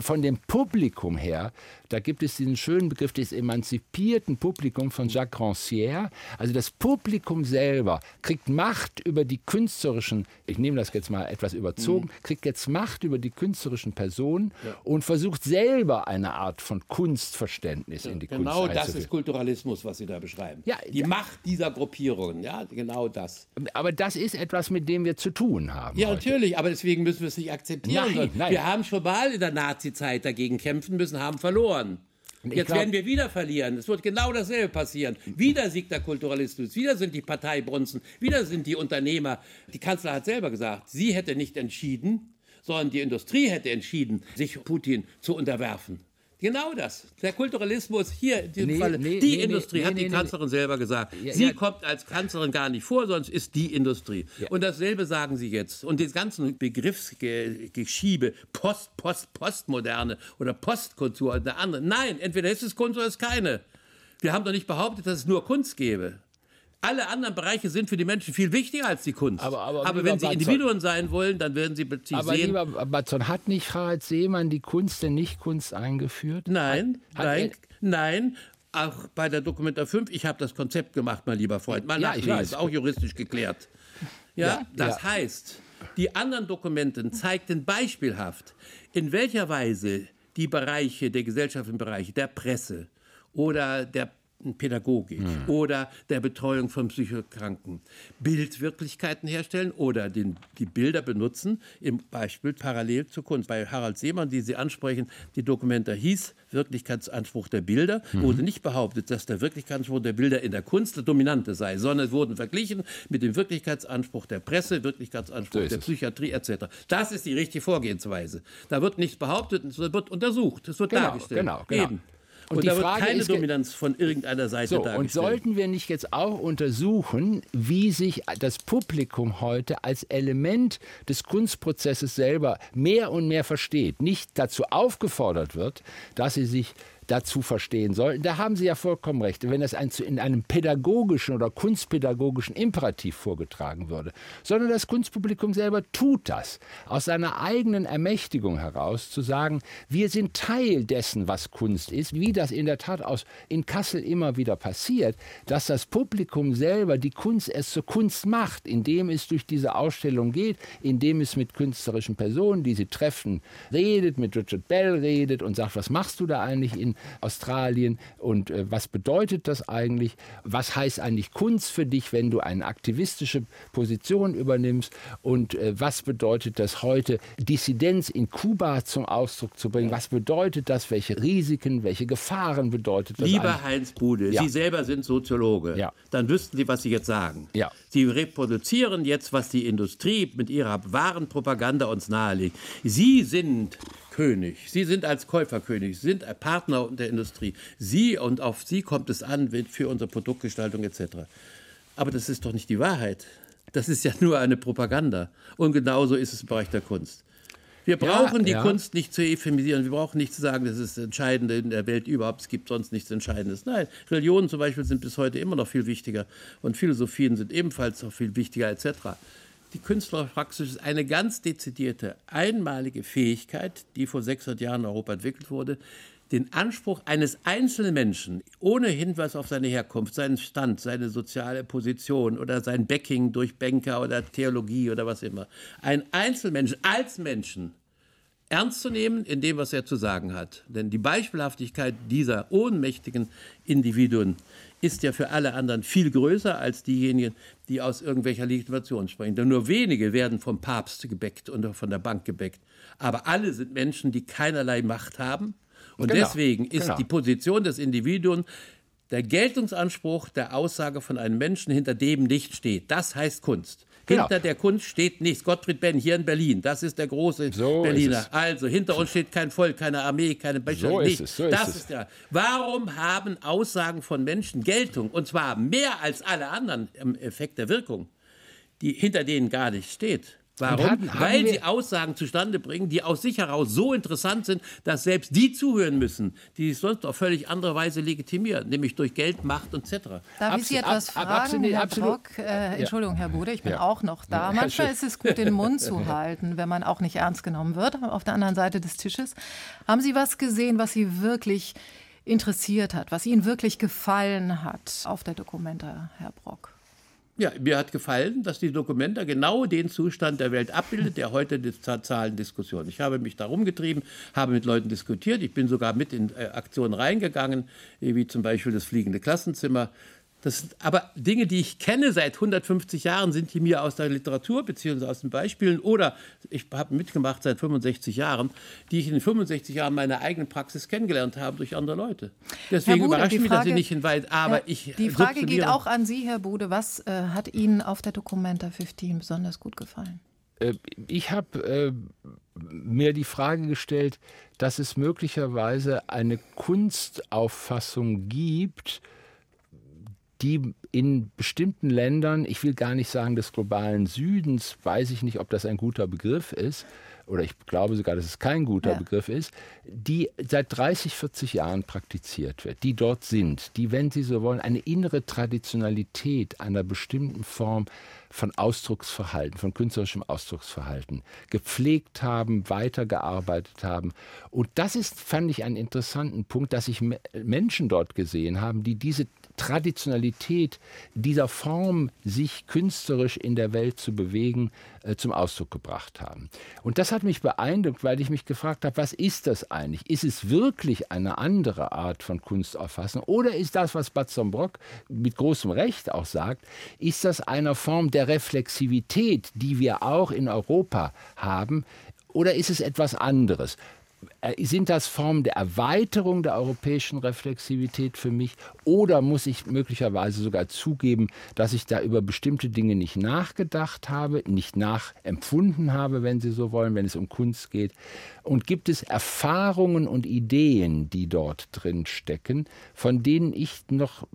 von dem Publikum her, da gibt es diesen schönen Begriff des emanzipierten Publikums von Jacques Rancière. Also das Publikum selber kriegt Macht über die künstlerischen, ich nehme das jetzt mal etwas überzogen, kriegt jetzt Macht über die künstlerischen Personen und versucht selber eine Art von Kunstverständnis in die Genau Kunst das einzuführen. ist Kulturalismus, was Sie da beschreiben. Ja, die ja. Macht dieser Gruppierungen, ja, genau das. Aber das ist etwas, mit dem wir zu tun haben. Ja, heute. natürlich, aber deswegen müssen wir es nicht akzeptieren. Nein, nein. Wir haben schon mal in der Nazi-Zeit dagegen kämpfen müssen, haben verloren. Jetzt glaub- werden wir wieder verlieren. Es wird genau dasselbe passieren. Wieder siegt der Kulturalismus, wieder sind die Parteibrunzen, wieder sind die Unternehmer. Die Kanzler hat selber gesagt, sie hätte nicht entschieden, sondern die Industrie hätte entschieden, sich Putin zu unterwerfen. Genau das. Der Kulturalismus hier in diesem Nee, Falle. nee, die nee, Industrie hat die Kanzlerin selber gesagt. Ja, sie ja. kommt als Kanzlerin gar nicht vor, es ist die Industrie. Und dasselbe sagen sie jetzt. Und das ganze Begriffsgeschiebe, Post, Post, Postmoderne oder Postkultur oder andere. Nein, entweder ist es Kunst oder ist es keine. Wir haben doch nicht behauptet, dass es nur Kunst gäbe. Alle anderen Bereiche sind für die Menschen viel wichtiger als die Kunst. Aber- aber lieber wenn sie Batzon- Individuen sein wollen, dann werden sie sie Aber sehen. lieber Batzon, hat nicht Harald Seemann die Kunst der Nichtkunst eingeführt? Nein, Hat- hat nein, nein. Auch bei der Dokumenta 5, ich habe das Konzept gemacht, mein lieber Freund. Mal Ja, ich nachlesen, ist auch juristisch geklärt. Ja, Ja, das ja. heißt, die anderen Dokumenten zeigten beispielhaft, in welcher Weise die Bereiche der gesellschaftlichen Bereiche, der Presse oder der Pädagogik Hm. oder der Betreuung von Psychokranken Bildwirklichkeiten herstellen oder den, die Bilder benutzen, im Beispiel parallel zur Kunst. Bei Harald Seemann, die Sie ansprechen, die Dokumenta hieß Wirklichkeitsanspruch der Bilder, Mhm. wurde nicht behauptet, dass der Wirklichkeitsanspruch der Bilder in der Kunst der dominante sei, sondern wurden verglichen mit dem Wirklichkeitsanspruch der Presse, Wirklichkeitsanspruch So der es. Psychiatrie etc. Das ist die richtige Vorgehensweise. Da wird nichts behauptet, es wird untersucht, es wird Genau, dargestellt. genau, genau. Eben. Und Und, die da wird Frage keine ist Dominanz von irgendeiner Seite So, dargestellt. und sollten wir nicht jetzt auch untersuchen, wie sich das Publikum heute als Element des Kunstprozesses selber mehr und mehr versteht, nicht dazu aufgefordert wird, dass sie sich dazu verstehen sollten. Da haben Sie ja vollkommen recht. Wenn das in einem pädagogischen oder kunstpädagogischen Imperativ vorgetragen würde, sondern das Kunstpublikum selber tut das aus seiner eigenen Ermächtigung heraus, zu sagen, wir sind Teil dessen, was Kunst ist, wie das in der Tat aus in Kassel immer wieder passiert, dass das Publikum selber die Kunst erst zur Kunst macht, indem es durch diese Ausstellung geht, indem es mit künstlerischen Personen, die sie treffen, redet, mit Richard Bell redet und sagt, was machst du da eigentlich in Australien und äh, was bedeutet das eigentlich? Was heißt eigentlich Kunst für dich, wenn du eine aktivistische Position übernimmst? Und äh, was bedeutet das heute, Dissidenz in Kuba zum Ausdruck zu bringen? Was bedeutet das? Welche Risiken, welche Gefahren bedeutet das? Lieber eigentlich? Heinz Bude, Ja. Sie selber sind Soziologe. Ja. Dann wüssten Sie, was Sie jetzt sagen. Ja. Sie reproduzieren jetzt, was die Industrie mit ihrer wahren Propaganda uns nahelegt. Sie sind König. Sie sind als Käuferkönig. Sie sind Partner der Industrie. Sie und auf Sie kommt es an für unsere Produktgestaltung etc. Aber das ist doch nicht die Wahrheit. Das ist ja nur eine Propaganda. Und genauso ist es im Bereich der Kunst. Wir brauchen die ja. Kunst nicht zu ephemisieren. Wir brauchen nicht zu sagen, das ist das Entscheidende in der Welt überhaupt. Es gibt sonst nichts Entscheidendes. Nein, Religionen zum Beispiel sind bis heute immer noch viel wichtiger und Philosophien sind ebenfalls noch viel wichtiger etc. Die Künstlerpraxis ist eine ganz dezidierte, einmalige Fähigkeit, die vor 600 Jahren in Europa entwickelt wurde, den Anspruch eines einzelnen Menschen ohne Hinweis auf seine Herkunft, seinen Stand, seine soziale Position oder sein Backing durch Banker oder Theologie oder was immer, ein Einzelmensch als Menschen ernst zu nehmen in dem, was er zu sagen hat. Denn die Beispielhaftigkeit dieser ohnmächtigen Individuen ist ja für alle anderen viel größer als diejenigen, die aus irgendwelcher Legitimation sprechen. Denn nur wenige werden vom Papst gebäckt und von der Bank gebäckt. Aber alle sind Menschen, die keinerlei Macht haben. Und Genau, deswegen ist genau. die Position des Individuums der Geltungsanspruch der Aussage von einem Menschen, hinter dem nicht steht. Das heißt Kunst. Genau. Hinter der Kunst steht nichts. Gottfried Benn hier in Berlin, das ist der große so Berliner. Also hinter uns steht kein Volk, keine Armee, keine Becher, so nichts. Ist es, so das ist, ist der. Warum haben Aussagen von Menschen Geltung und zwar mehr als alle anderen im Effekt der Wirkung, die hinter denen gar nicht steht? Warum? Hatten, Weil sie Aussagen zustande bringen, die aus sich heraus so interessant sind, dass selbst die zuhören müssen, die sich sonst auf völlig andere Weise legitimieren, nämlich durch Geld, Macht etc. Darf ich Sie etwas ab, fragen, absolut, Herr absolut. Brock? Äh, Entschuldigung, Herr Bude, ich bin ja. auch noch da. Manchmal ist es gut, den Mund zu halten, wenn man auch nicht ernst genommen wird, auf der anderen Seite des Tisches. Haben Sie was gesehen, was Sie wirklich interessiert hat, was Ihnen wirklich gefallen hat auf der Dokumenta, Herr Brock? Ja, mir hat gefallen, dass die Dokumenta genau den Zustand der Welt abbildet, der heute die Zahlendiskussion. Ich habe mich darum getrieben, habe mit Leuten diskutiert. Ich bin sogar mit in äh, Aktionen reingegangen, wie zum Beispiel das fliegende Klassenzimmer das sind aber Dinge, die ich kenne seit 150 Jahren, sind die mir aus der Literatur bzw. aus den Beispielen oder ich habe mitgemacht seit 65 Jahren, die ich in den 65 Jahren meiner eigenen Praxis kennengelernt habe durch andere Leute. Deswegen Bude, überrascht mich, Frage, dass Sie nicht hinweisen, aber ja, ich. Die Frage geht auch an Sie, Herr Bude. Was äh, hat Ihnen auf der Documenta 15 besonders gut gefallen? Äh, ich habe äh, mir die Frage gestellt, dass es möglicherweise eine Kunstauffassung gibt, die in bestimmten Ländern, ich will gar nicht sagen des globalen Südens, weiß ich nicht, ob das ein guter Begriff ist, oder ich glaube sogar, dass es kein guter ja. Begriff ist, die seit 30, 40 Jahren praktiziert wird, die dort sind, die, wenn Sie so wollen, eine innere Traditionalität einer bestimmten Form von Ausdrucksverhalten, von künstlerischem Ausdrucksverhalten gepflegt haben, weitergearbeitet haben. Und das ist, fand ich, einen interessanten Punkt, dass ich Menschen dort gesehen habe, die diese Traditionalität dieser Form, sich künstlerisch in der Welt zu bewegen, äh, zum Ausdruck gebracht haben. Und das hat mich beeindruckt, weil ich mich gefragt habe, was ist das eigentlich? Ist es wirklich eine andere Art von Kunstauffassung? Oder ist das, was Brock mit großem Recht auch sagt, ist das eine Form der Reflexivität, die wir auch in Europa haben? Oder ist es etwas anderes? Äh, sind das Formen der Erweiterung der europäischen Reflexivität für mich oder muss ich möglicherweise sogar zugeben, dass ich da über bestimmte Dinge nicht nachgedacht habe, nicht nachempfunden habe, wenn Sie so wollen, wenn es um Kunst geht? Und gibt es Erfahrungen und Ideen, die dort drin stecken, von denen ich noch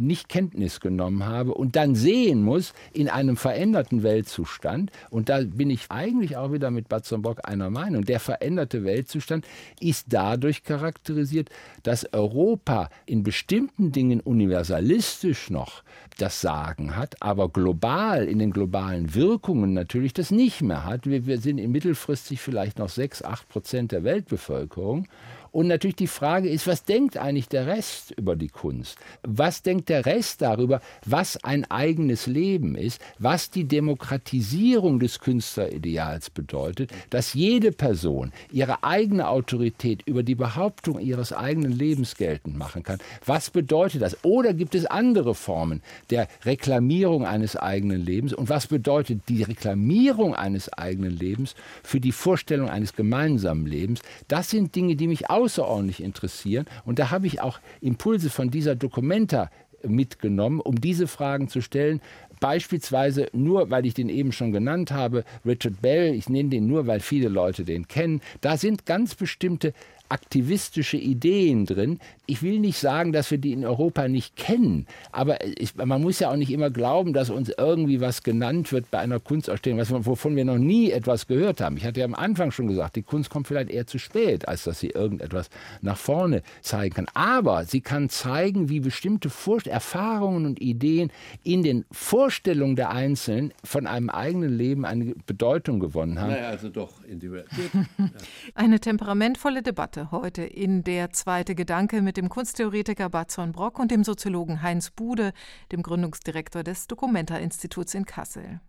nicht Kenntnis genommen habe und dann sehen muss in einem veränderten Weltzustand, und da bin ich eigentlich auch wieder mit Batzenbock einer Meinung, der veränderte Weltzustand ist dadurch charakterisiert, dass Europa in bestimmten Dingen universalistisch noch das Sagen hat, aber global, in den globalen Wirkungen natürlich das nicht mehr hat. Wir, wir sind mittelfristig vielleicht noch 6, 8 Prozent der Weltbevölkerung. Und natürlich die Frage ist, was denkt eigentlich der Rest über die Kunst? Was denkt der Rest darüber, was ein eigenes Leben ist, was die Demokratisierung des Künstlerideals bedeutet, dass jede Person ihre eigene Autorität über die Behauptung ihres eigenen Lebens geltend machen kann? Was bedeutet das? Oder gibt es andere Formen der Reklamierung eines eigenen Lebens? Und was bedeutet die Reklamierung eines eigenen Lebens für die Vorstellung eines gemeinsamen Lebens? Das sind Dinge, die mich auch außerordentlich interessieren. Und da habe ich auch Impulse von dieser Dokumenta mitgenommen, um diese Fragen zu stellen. Beispielsweise nur, weil ich den eben schon genannt habe, Richard Bell, ich nenne den nur, weil viele Leute den kennen. Da sind ganz bestimmte aktivistische Ideen drin. Ich will nicht sagen, dass wir die in Europa nicht kennen, aber ich, man muss ja auch nicht immer glauben, dass uns irgendwie was genannt wird bei einer Kunstausstellung, was, wovon wir noch nie etwas gehört haben. Ich hatte ja am Anfang schon gesagt, die Kunst kommt vielleicht eher zu spät, als dass sie irgendetwas nach vorne zeigen kann. Aber sie kann zeigen, wie bestimmte Vor Erfahrungen und Ideen in den Vorstellungen der Einzelnen von einem eigenen Leben eine Bedeutung gewonnen haben. Naja, also doch in die Eine temperamentvolle Debatte Debatte heute in der zweite Gedanke mit dem Kunsttheoretiker Barzon Brock und dem Soziologen Heinz Bude, dem Gründungsdirektor des Documenta-Instituts in Kassel.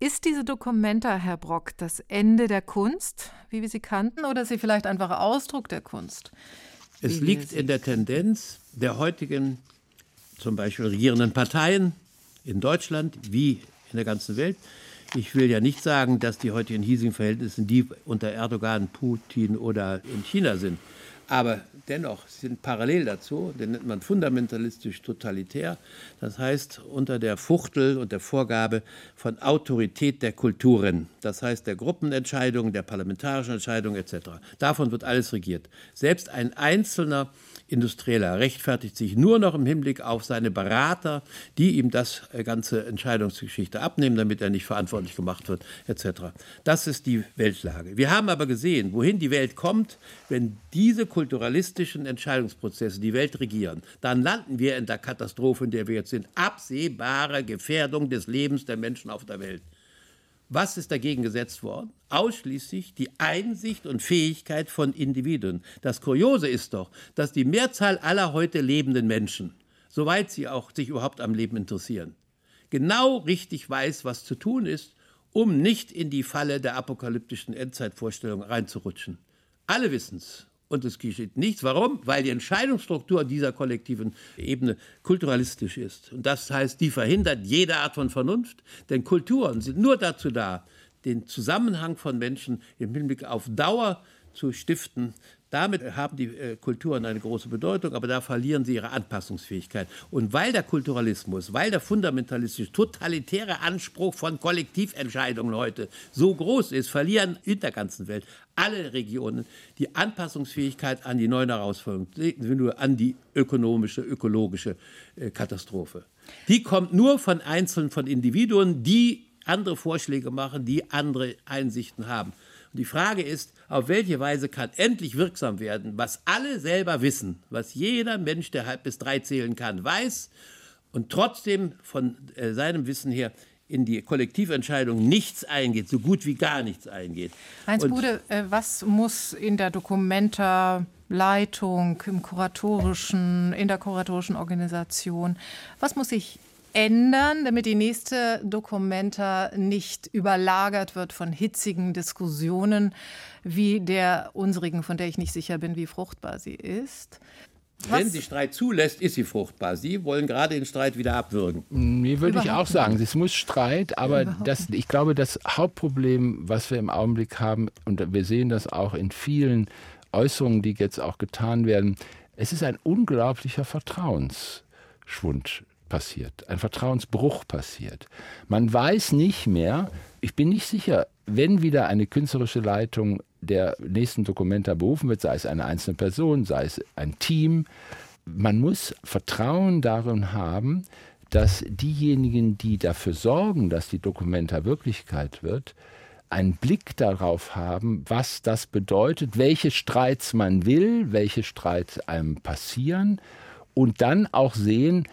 Ist diese Documenta, Herr Brock, das Ende der Kunst, wie wir sie kannten, oder ist sie vielleicht einfach Ausdruck der Kunst? Es liegt in der Tendenz der heutigen, zum Beispiel regierenden Parteien in Deutschland wie in der ganzen Welt, ich will ja nicht sagen, dass die heutigen hiesigen Verhältnisse die unter Erdogan, Putin oder in China sind. Aber dennoch sind parallel dazu, den nennt man fundamentalistisch totalitär, das heißt unter der Fuchtel und der Vorgabe von Autorität der Kulturen, das heißt der Gruppenentscheidungen, der parlamentarischen Entscheidungen etc. Davon wird alles regiert. Selbst ein einzelner Industrieller rechtfertigt sich nur noch im Hinblick auf seine Berater, die ihm das äh, ganze Entscheidungsgeschichte abnehmen, damit er nicht verantwortlich gemacht wird, etc. Das ist die Weltlage. Wir haben aber gesehen, wohin die Welt kommt, wenn diese kulturalistischen Entscheidungsprozesse die Welt regieren. Dann landen wir in der Katastrophe, in der wir jetzt sind. Absehbare Gefährdung des Lebens der Menschen auf der Welt. Was ist dagegen gesetzt worden? Ausschließlich die Einsicht und Fähigkeit von Individuen. Das Kuriose ist doch, dass die Mehrzahl aller heute lebenden Menschen, soweit sie auch sich überhaupt am Leben interessieren, genau richtig weiß, was zu tun ist, um nicht in die Falle der apokalyptischen Endzeitvorstellung reinzurutschen. Alle wissen es und es geschieht nichts. Warum? Weil die Entscheidungsstruktur dieser kollektiven Ebene kulturalistisch ist. Und das heißt, die verhindert jede Art von Vernunft, denn Kulturen sind nur dazu da, den Zusammenhang von Menschen im Hinblick auf Dauer zu stiften, damit haben die äh, Kulturen eine große Bedeutung, aber da verlieren sie ihre Anpassungsfähigkeit. Und weil der Kulturalismus, weil der fundamentalistische, totalitäre Anspruch von Kollektiventscheidungen heute so groß ist, verlieren in der ganzen Welt alle Regionen die Anpassungsfähigkeit an die neuen Herausforderungen, nur an die ökonomische, ökologische äh, Katastrophe. Die kommt nur von Einzelnen, von Individuen, die andere Vorschläge machen, die andere Einsichten haben. Die Frage ist, auf welche Weise kann endlich wirksam werden, was alle selber wissen, was jeder Mensch, der halb bis drei zählen kann, weiß und trotzdem von äh, seinem Wissen her in die Kollektiventscheidung nichts eingeht, so gut wie gar nichts eingeht. Heinz Bude, äh, was muss in der Dokumentarleitung, im kuratorischen, in der kuratorischen Organisation, was muss sich ändern, damit die nächste Dokumenta nicht überlagert wird von hitzigen Diskussionen wie der unsrigen, von der ich nicht sicher bin, wie fruchtbar sie ist. Was? Wenn sie Streit zulässt, ist sie fruchtbar. Sie wollen gerade den Streit wieder abwürgen. Mir würde ich auch sagen, es muss Streit, aber das, ich glaube, das Hauptproblem, was wir im Augenblick haben, und wir sehen das auch in vielen Äußerungen, die jetzt auch getan werden, es ist ein unglaublicher Vertrauensschwund passiert, ein Vertrauensbruch passiert. Man weiß nicht mehr, ich bin nicht sicher, wenn wieder eine künstlerische Leitung der nächsten Dokumenta berufen wird, sei es eine einzelne Person, sei es ein Team, man muss Vertrauen darin haben, dass diejenigen, die dafür sorgen, dass die Dokumenta Wirklichkeit wird, einen Blick darauf haben, was das bedeutet, welche Streits man will, welche Streits einem passieren und dann auch sehen,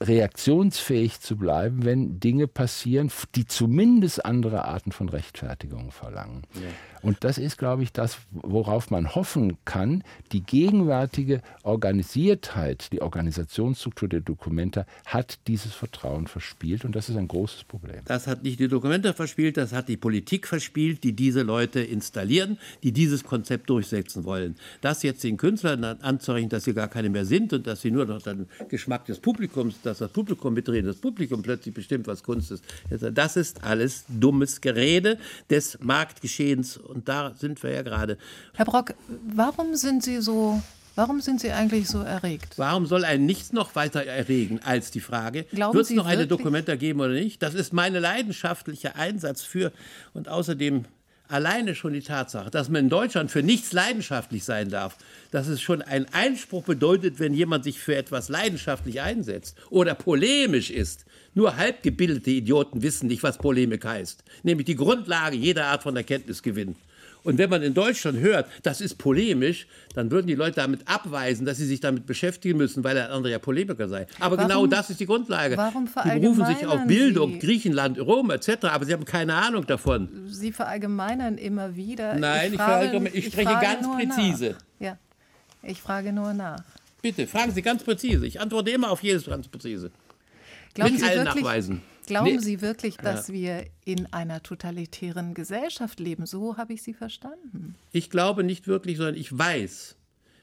reaktionsfähig zu bleiben, wenn Dinge passieren, die zumindest andere Arten von Rechtfertigung verlangen. Ja. Und das ist, glaube ich, das, worauf man hoffen kann. Die gegenwärtige Organisiertheit, die Organisationsstruktur der Dokumenta hat dieses Vertrauen verspielt und das ist ein großes Problem. Das hat nicht die Dokumenta verspielt, das hat die Politik verspielt, die diese Leute installieren, die dieses Konzept durchsetzen wollen. Das jetzt den Künstlern anzurechnen, dass sie gar keine mehr sind und dass sie nur noch den Geschmack des Publikums, dass das Publikum mitreden, das Publikum plötzlich bestimmt, was Kunst ist. Das ist alles dummes Gerede des Marktgeschehens und da sind wir ja gerade. Herr Brock, warum sind Sie so Warum sind Sie eigentlich so erregt? Warum soll einen nichts noch weiter erregen als die Frage, wird es noch eine Dokumenta geben oder nicht? Das ist mein leidenschaftlicher Einsatz für und außerdem alleine schon die Tatsache, dass man in Deutschland für nichts leidenschaftlich sein darf, dass es schon ein Einspruch bedeutet, wenn jemand sich für etwas leidenschaftlich einsetzt oder polemisch ist. Nur halbgebildete Idioten wissen nicht, was Polemik heißt, nämlich die Grundlage jeder Art von Erkenntnisgewinn. Und wenn man in Deutschland hört, das ist polemisch, dann würden die Leute damit abweisen, dass sie sich damit beschäftigen müssen, weil der andere ja Polemiker sei. Aber genau warum, genau das ist die Grundlage. Warum die berufen sich auf Bildung, Sie? Griechenland, Rom etc., aber sie haben keine Ahnung davon. Sie verallgemeinern immer wieder. Nein, ich, frage, ich, ich spreche ganz präzise. Nach. Ja, ich frage nur nach. Bitte, fragen Sie ganz präzise. Ich antworte immer auf jedes ganz präzise. Glauben Mit Sie allen wirklich, Nachweisen. Glauben nee. Sie wirklich, dass ja. wir in einer totalitären Gesellschaft leben? So habe ich Sie verstanden. Ich glaube nicht wirklich, sondern ich weiß,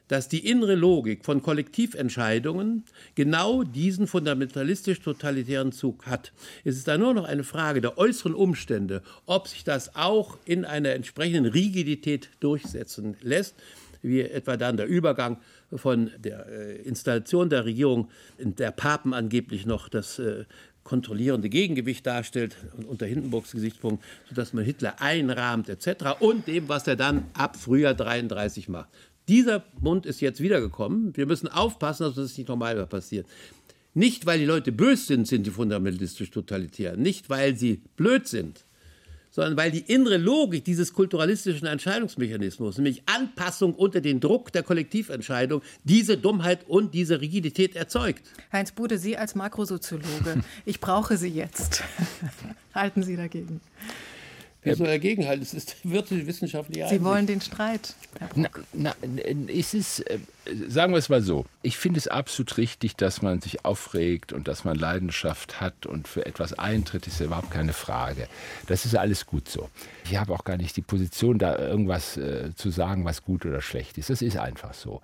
dass die innere Logik von Kollektiventscheidungen genau diesen fundamentalistisch-totalitären Zug hat. Es ist da nur noch eine Frage der äußeren Umstände, ob sich das auch in einer entsprechenden Rigidität durchsetzen lässt. wie etwa dann der Übergang von der äh, Installation der Regierung, in der Papen angeblich noch das äh, kontrollierende Gegengewicht darstellt, unter Hindenburgs Gesichtspunkt, sodass man Hitler einrahmt etc. und dem, was er dann ab Frühjahr 33 macht. Dieser Bund ist jetzt wiedergekommen. Wir müssen aufpassen, dass das nicht nochmal passiert. Nicht, weil die Leute böse sind, sind die fundamentalistisch totalitär. Nicht, weil sie blöd sind, sondern weil die innere Logik dieses kulturalistischen Entscheidungsmechanismus, nämlich Anpassung unter den Druck der Kollektiventscheidung, diese Dummheit und diese Rigidität erzeugt. Heinz Bude, Sie als Makrosoziologe, ich brauche Sie jetzt. Halten Sie dagegen. Wer soll dagegen halten? Es ist wissenschaftliche Sie wollen den Streit. Na, na, es ist, äh, sagen wir es mal so, ich finde es absolut richtig, dass man sich aufregt und dass man Leidenschaft hat und für etwas eintritt, ist ja überhaupt keine Frage. Das ist alles gut so. Ich habe auch gar nicht die Position, da irgendwas äh, zu sagen, was gut oder schlecht ist. Das ist einfach so.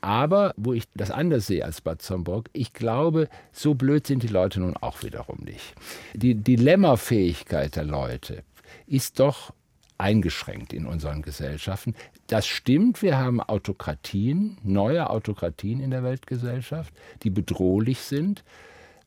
Aber wo ich das anders sehe als Bad Zomburg, ich glaube, so blöd sind die Leute nun auch wiederum nicht. Die Dilemmafähigkeit der Leute ist doch eingeschränkt in unseren Gesellschaften. Das stimmt, wir haben Autokratien, neue Autokratien in der Weltgesellschaft, die bedrohlich sind.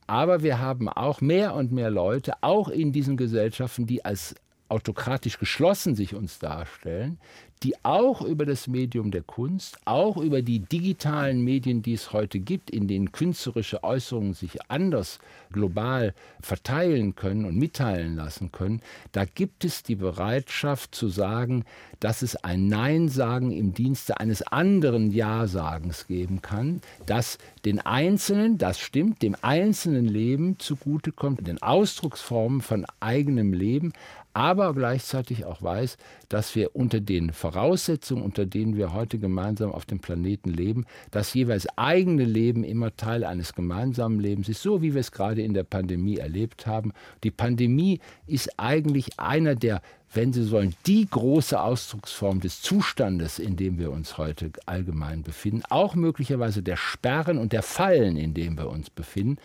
Aber wir haben auch mehr und mehr Leute, auch in diesen Gesellschaften, die als autokratisch geschlossen sich uns darstellen, die auch über das Medium der Kunst, auch über die digitalen Medien, die es heute gibt, in denen künstlerische Äußerungen sich anders global verteilen können und mitteilen lassen können, da gibt es die Bereitschaft zu sagen, dass es ein Nein-Sagen im Dienste eines anderen Ja-Sagens geben kann, das den Einzelnen, das stimmt, dem einzelnen Leben zugutekommt, den Ausdrucksformen von eigenem Leben, aber gleichzeitig auch weiß, dass wir unter den Voraussetzungen, unter denen wir heute gemeinsam auf dem Planeten leben, das jeweils eigene Leben immer Teil eines gemeinsamen Lebens ist, so wie wir es gerade in der Pandemie erlebt haben. Die Pandemie ist eigentlich einer der wenn Sie sollen, die große Ausdrucksform des Zustandes, in dem wir uns heute allgemein befinden, auch möglicherweise der Sperren und der Fallen, in dem wir uns befinden.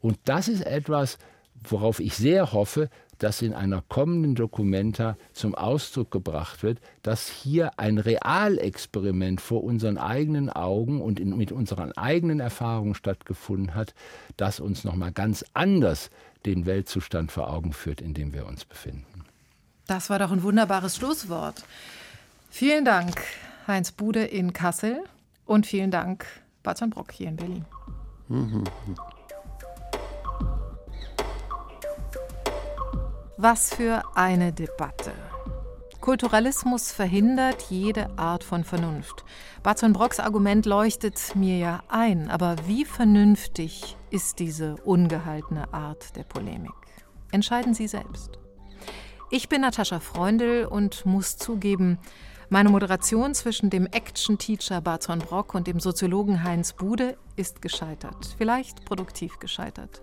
Und das ist etwas, worauf ich sehr hoffe, dass in einer kommenden Dokumenta zum Ausdruck gebracht wird, dass hier ein Realexperiment vor unseren eigenen Augen und in, mit unseren eigenen Erfahrungen stattgefunden hat, das uns noch mal ganz anders den Weltzustand vor Augen führt, in dem wir uns befinden. Das war doch ein wunderbares Schlusswort. Vielen Dank, Heinz Bude in Kassel und vielen Dank, Barzan Brock hier in Berlin. Mhm. Was für eine Debatte. Kulturalismus verhindert jede Art von Vernunft. Barzon Brocks Argument leuchtet mir ja ein, aber wie vernünftig ist diese ungehaltene Art der Polemik? Entscheiden Sie selbst. Ich bin Natascha Freundl und muss zugeben, meine Moderation zwischen dem Action-Teacher Barzon Brock und dem Soziologen Heinz Bude ist gescheitert. Vielleicht produktiv gescheitert.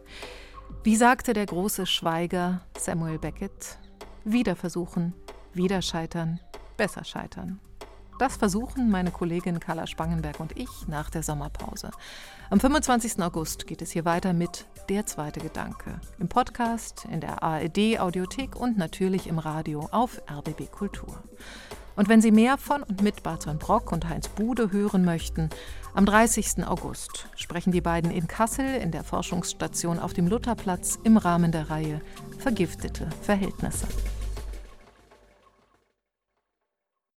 Wie sagte der große Schweiger Samuel Beckett, wieder versuchen, wieder scheitern, besser scheitern. Das versuchen meine Kollegin Carla Spangenberg und ich nach der Sommerpause. Am 25. August geht es hier weiter mit Der zweite Gedanke. Im Podcast, in der ARD Audiothek und natürlich im Radio auf RBB Kultur. Und wenn Sie mehr von und mit Barton Brock und Heinz Bude hören möchten, am 30. August sprechen die beiden in Kassel in der Forschungsstation auf dem Lutherplatz im Rahmen der Reihe Vergiftete Verhältnisse.